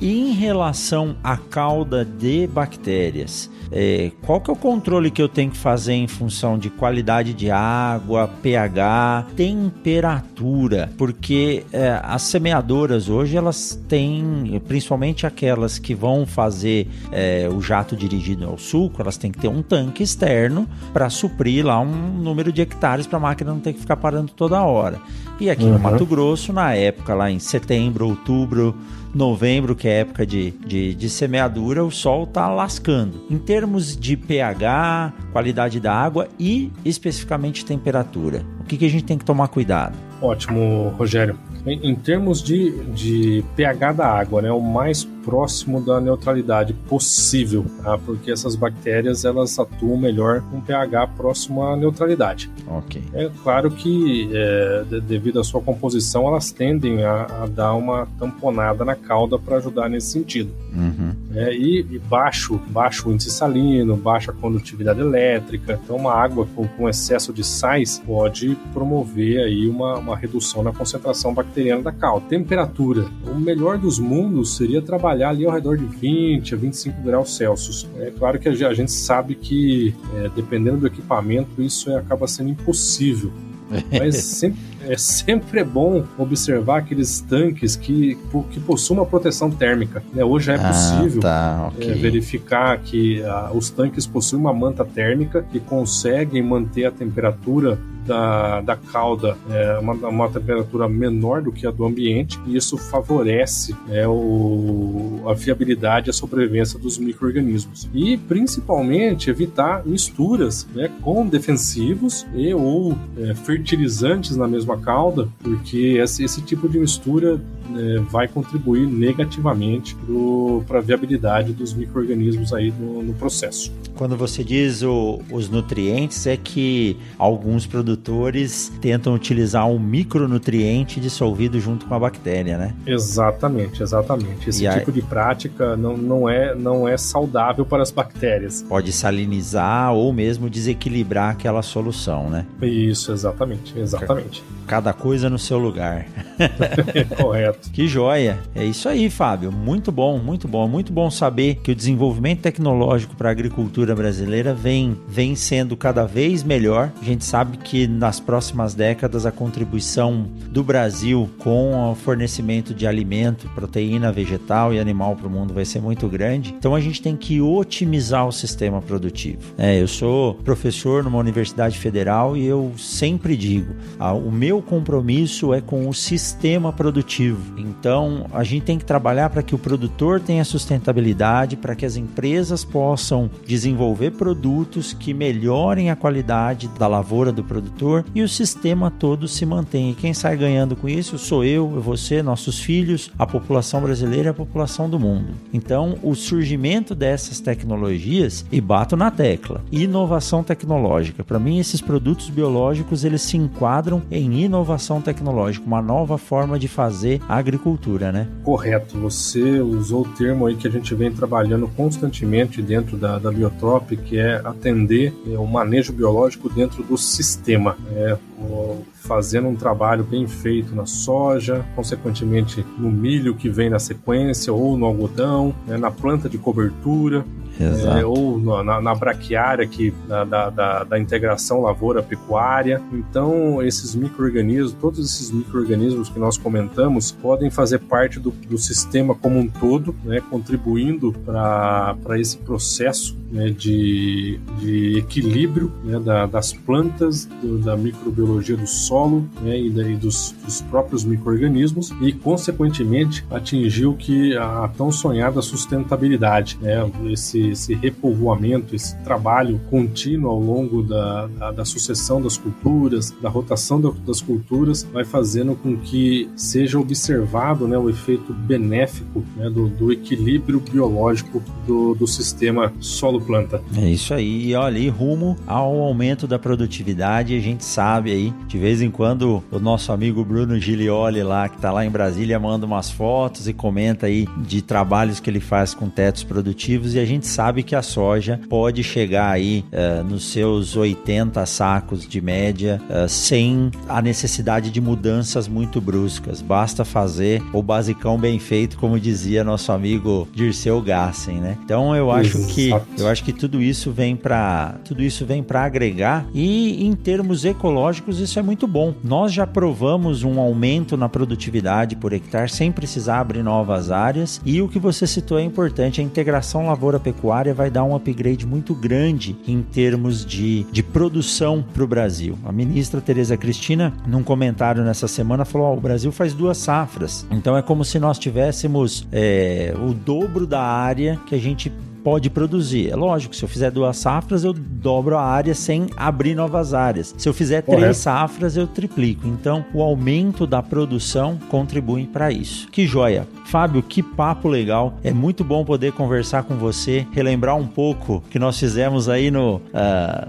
e em relação à cauda de bactérias, é, qual que é o controle que eu tenho que fazer em função de qualidade de água, pH, temperatura? Porque é, as semeadoras hoje elas têm, principalmente aquelas que vão fazer é, o jato dirigido ao suco, elas têm que ter um tanque externo para suprir lá um número de hectares para a máquina não ter que ficar parando toda hora. E aqui uhum. no Mato Grosso, na época lá em setembro, outubro, novembro, que é época de, de, de semeadura, o sol está lascando. Em termos de pH, qualidade da água e especificamente temperatura, o que, que a gente tem que tomar cuidado? Ótimo, Rogério. Em, em, termos de, de pH da água, né, o mais próximo da neutralidade possível, tá? porque essas bactérias elas atuam melhor com pH próximo à neutralidade. Ok. É claro que é, devido à sua composição elas tendem a, a, dar uma tamponada na cauda para ajudar nesse sentido. Uhum. né, e, e, baixo, baixo índice salino, baixa condutividade elétrica. Então, uma água com, com excesso de sais pode promover aí uma, uma redução na concentração bacteriana da calda. Temperatura. O melhor dos mundos seria trabalhar ali ao redor de 20 a 25 graus Celsius. É claro que a gente sabe que, é, dependendo do equipamento, isso é, acaba sendo impossível. Mas sempre, é sempre é bom observar aqueles tanques que, que possuem uma proteção térmica. Né? Hoje é ah, possível tá, okay. é, verificar que ah, os tanques possuem uma manta térmica que conseguem manter a temperatura da, da cauda é uma, uma temperatura menor do que a do ambiente e isso favorece né, o, a viabilidade e a sobrevivência dos micro-organismos. E principalmente evitar misturas né, com defensivos e ou é, fertilizantes na mesma cauda, porque esse, esse tipo de mistura é, vai contribuir negativamente para a viabilidade dos micro-organismos aí no, no, processo. Quando você diz o, os nutrientes, é que alguns produtores tentam utilizar um micronutriente dissolvido junto com a bactéria, né? Exatamente, exatamente. Esse e tipo aí... de prática não, não, é, não é saudável para as bactérias. Pode salinizar ou mesmo desequilibrar aquela solução, né? Isso, exatamente, exatamente. Cada coisa no seu lugar. Correto. Que joia. É isso aí, Fábio. Muito bom, muito bom. Muito bom saber que o desenvolvimento tecnológico para a agricultura brasileira vem, vem sendo cada vez melhor. A gente sabe que nas próximas décadas a contribuição do Brasil com o fornecimento de alimento, proteína vegetal e animal para o mundo vai ser muito grande. Então a gente tem que otimizar o sistema produtivo. É, eu sou professor numa universidade federal e eu sempre digo: ah, o meu compromisso é com o sistema produtivo. Então, a gente tem que trabalhar para que o produtor tenha sustentabilidade, para que as empresas possam desenvolver produtos que melhorem a qualidade da lavoura do produtor e o sistema todo se mantenha. E quem sai ganhando com isso sou eu, você, nossos filhos, a população brasileira e a população do mundo. Então, o surgimento dessas tecnologias, e bato na tecla, inovação tecnológica. Para mim, esses produtos biológicos eles se enquadram em inovação tecnológica, uma nova forma de fazer agricultura, né? Correto. Você usou o termo aí que a gente vem trabalhando constantemente dentro da, da Biotrop, que é atender é, o manejo biológico dentro do sistema. É, o, fazendo um trabalho bem feito na soja, consequentemente no milho que vem na sequência, ou no algodão, né, na planta de cobertura é, ou na, na, braquiária que, da, da, da integração lavoura-pecuária. Então, esses micro-organismos, todos esses micro-organismos que nós comentamos, podem fazer parte do, do sistema como um todo, né, contribuindo para esse processo né, de, de equilíbrio né, da, das plantas, do, da microbiologia do solo né, e, dos, dos, próprios micro-organismos e, consequentemente, atingiu que a tão sonhada sustentabilidade, né, esse esse repovoamento, esse trabalho contínuo ao longo da, da, sucessão das culturas, da rotação da, das culturas, vai fazendo com que seja observado né, o efeito benéfico né, do, do, equilíbrio biológico do, do sistema solo-planta. É isso aí, e olha, e rumo ao aumento da produtividade, a gente sabe aí, de vez em quando o nosso amigo Bruno Gilioli lá, que está lá em Brasília, manda umas fotos e comenta aí de trabalhos que ele faz com tetos produtivos e a gente sabe que a soja pode chegar aí uh, nos seus 80 sacos de média uh, sem a necessidade de mudanças muito bruscas. Basta fazer o basicão bem feito, como dizia nosso amigo Dirceu Gassen, né? Então eu acho Exato. que eu acho que tudo isso vem para tudo isso vem para agregar e em termos ecológicos isso é muito bom. Nós já provamos um aumento na produtividade por hectare sem precisar abrir novas áreas e o que você citou é importante, a integração lavoura pecuária vai dar um upgrade muito grande em termos de, de produção para o Brasil. A ministra Tereza Cristina, num comentário nessa semana, falou: oh, o Brasil faz duas safras. Então é como se nós tivéssemos é, o dobro da área que a gente pode produzir. É lógico, se eu fizer duas safras, eu dobro a área sem abrir novas áreas. Se eu fizer Correto. três safras, eu triplico. Então, o aumento da produção contribui para isso. Que joia! Fábio, que papo legal. É muito bom poder conversar com você, relembrar um pouco que nós fizemos aí no, uh,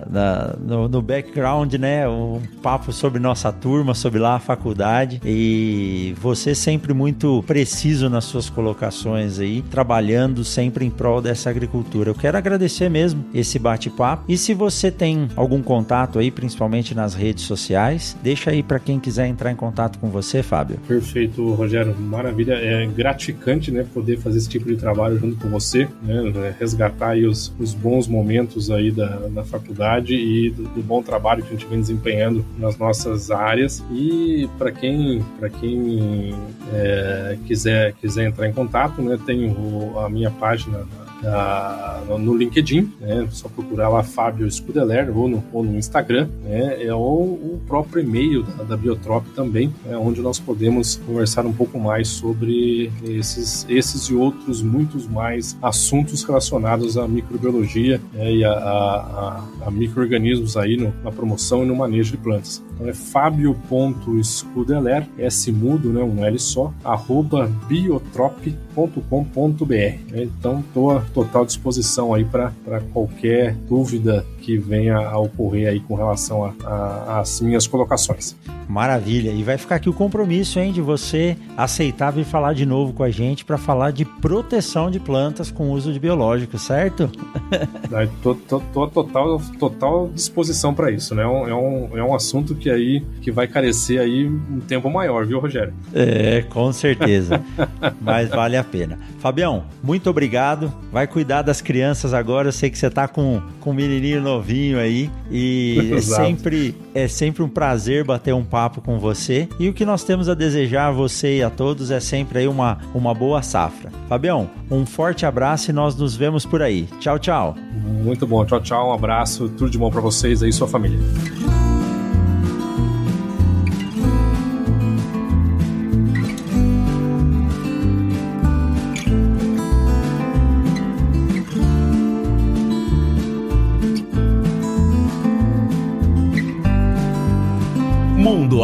na, no, no, background, né? Um papo sobre nossa turma, sobre lá a faculdade. E você sempre muito preciso nas suas colocações aí, trabalhando sempre em prol dessa agricultura. Eu quero agradecer mesmo esse bate-papo. E se você tem algum contato aí, principalmente nas redes sociais, deixa aí para quem quiser entrar em contato com você, Fábio. Perfeito, Rogério. Maravilha. É gratificante, né, poder fazer esse tipo de trabalho junto com você, né, resgatar aí os, os bons momentos aí da, da faculdade e do, do, bom trabalho que a gente vem desempenhando nas nossas áreas. E para quem, para quem é, quiser, quiser entrar em contato, né, tem o, a minha página no LinkedIn, né? Só procurar lá Fábio Scudeler ou no, ou no Instagram, né? É, ou o próprio e-mail da, da Biotrop também, né? onde nós podemos conversar um pouco mais sobre esses, esses e outros muitos mais assuntos relacionados à microbiologia né? e a, a, a microorganismos aí no, na promoção e no manejo de plantas. Então é fabio.scudeler, S mudo, né? Um L só, arroba biotrop.com.br. Então estou total disposição aí para qualquer dúvida que venha a ocorrer aí com relação às minhas colocações. Maravilha. E vai ficar aqui o compromisso, hein, de você aceitar vir falar de novo com a gente para falar de proteção de plantas com uso de biológicos, certo? Tô, tô, tô total, total disposição para isso, né? É um, é, um, é um assunto que aí que vai carecer aí um tempo maior, viu, Rogério? É, com certeza. Mas vale a pena. Fabião, muito obrigado. Vai cuidar das crianças agora. Eu sei que você tá com, com um menininho novinho aí e é sempre é sempre um prazer bater um papo com você. E o que nós temos a desejar a você e a todos é sempre aí uma, uma boa safra. Fabião, um forte abraço e nós nos vemos por aí. Tchau, tchau. Muito bom. Tchau, tchau. Um abraço. Tudo de bom para vocês aí e sua família.